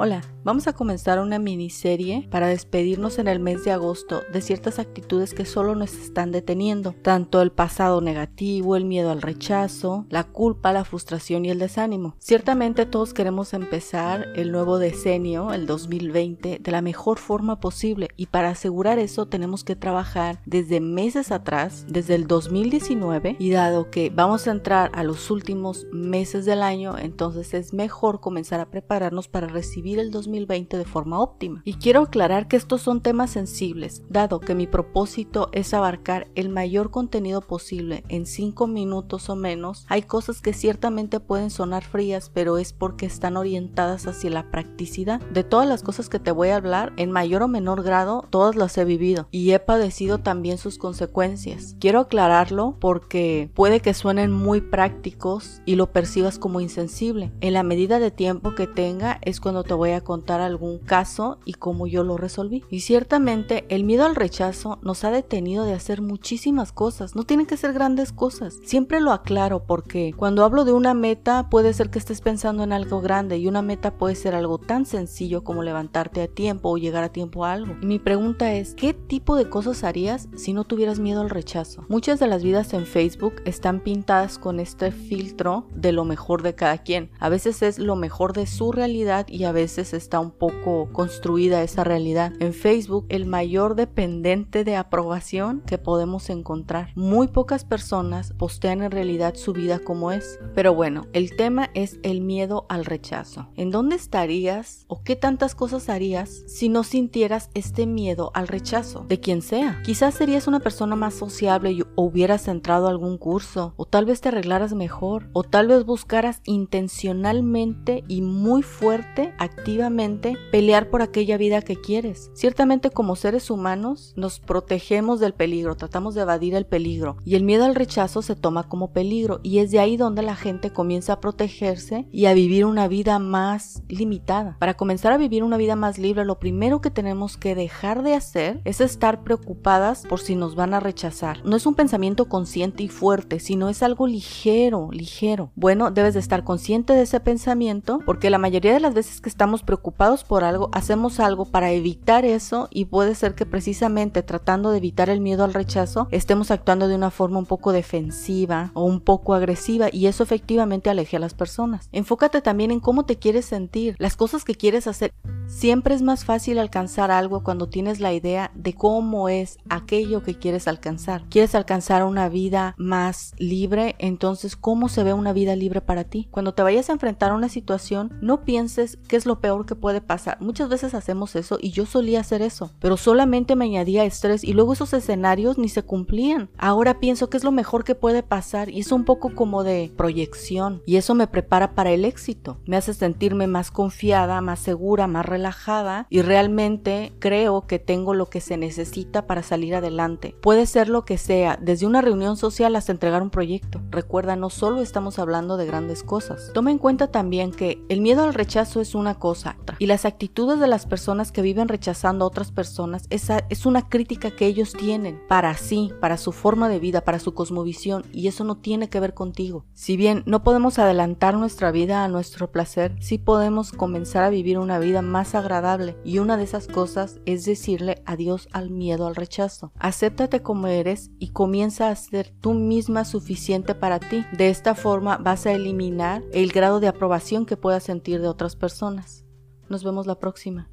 Hola, vamos a comenzar una miniserie para despedirnos en el mes de agosto de ciertas actitudes que solo nos están deteniendo, tanto el pasado negativo, el miedo al rechazo, la culpa, la frustración y el desánimo. Ciertamente todos queremos empezar el nuevo decenio, el 2020, de la mejor forma posible y para asegurar eso tenemos que trabajar desde meses atrás, desde el 2019 y dado que vamos a entrar a los últimos meses del año, entonces es mejor comenzar a prepararnos para recibir el 2020 de forma óptima. Y quiero aclarar que estos son temas sensibles, dado que mi propósito es abarcar el mayor contenido posible en 5 minutos o menos. Hay cosas que ciertamente pueden sonar frías, pero es porque están orientadas hacia la practicidad. De todas las cosas que te voy a hablar, en mayor o menor grado, todas las he vivido y he padecido también sus consecuencias. Quiero aclararlo porque puede que suenen muy prácticos y lo percibas como insensible. En la medida de tiempo que tenga es cuando te voy a contar algún caso y cómo yo lo resolví. Y ciertamente el miedo al rechazo nos ha detenido de hacer muchísimas cosas. No tienen que ser grandes cosas. Siempre lo aclaro porque cuando hablo de una meta puede ser que estés pensando en algo grande y una meta puede ser algo tan sencillo como levantarte a tiempo o llegar a tiempo a algo. Y mi pregunta es, ¿qué tipo de cosas harías si no tuvieras miedo al rechazo? Muchas de las vidas en Facebook están pintadas con este filtro de lo mejor de cada quien. A veces es lo mejor de su realidad y a veces está un poco construida esa realidad. En Facebook, el mayor dependiente de aprobación que podemos encontrar. Muy pocas personas postean en realidad su vida como es. Pero bueno, el tema es el miedo al rechazo. ¿En dónde estarías o qué tantas cosas harías si no sintieras este miedo al rechazo de quien sea? Quizás serías una persona más sociable y hubieras entrado a algún curso o tal vez te arreglaras mejor o tal vez buscaras intencionalmente y muy fuerte a pelear por aquella vida que quieres. Ciertamente como seres humanos nos protegemos del peligro, tratamos de evadir el peligro y el miedo al rechazo se toma como peligro y es de ahí donde la gente comienza a protegerse y a vivir una vida más limitada. Para comenzar a vivir una vida más libre, lo primero que tenemos que dejar de hacer es estar preocupadas por si nos van a rechazar. No es un pensamiento consciente y fuerte, sino es algo ligero, ligero. Bueno, debes de estar consciente de ese pensamiento porque la mayoría de las veces que estamos preocupados por algo, hacemos algo para evitar eso y puede ser que precisamente tratando de evitar el miedo al rechazo estemos actuando de una forma un poco defensiva o un poco agresiva y eso efectivamente aleje a las personas. Enfócate también en cómo te quieres sentir, las cosas que quieres hacer. Siempre es más fácil alcanzar algo cuando tienes la idea de cómo es aquello que quieres alcanzar. ¿Quieres alcanzar una vida más libre? Entonces, ¿cómo se ve una vida libre para ti? Cuando te vayas a enfrentar a una situación, no pienses qué es lo peor que puede pasar. Muchas veces hacemos eso y yo solía hacer eso, pero solamente me añadía estrés y luego esos escenarios ni se cumplían. Ahora pienso que es lo mejor que puede pasar y es un poco como de proyección y eso me prepara para el éxito. Me hace sentirme más confiada, más segura, más relajada y realmente creo que tengo lo que se necesita para salir adelante. Puede ser lo que sea, desde una reunión social hasta entregar un proyecto. Recuerda, no solo estamos hablando de grandes cosas. Toma en cuenta también que el miedo al rechazo es una cosa y las actitudes de las personas que viven rechazando a otras personas esa es una crítica que ellos tienen para sí, para su forma de vida, para su cosmovisión y eso no tiene que ver contigo. Si bien no podemos adelantar nuestra vida a nuestro placer, sí podemos comenzar a vivir una vida agradable y una de esas cosas es decirle adiós al miedo al rechazo. Acéptate como eres y comienza a ser tú misma suficiente para ti. De esta forma vas a eliminar el grado de aprobación que puedas sentir de otras personas. Nos vemos la próxima.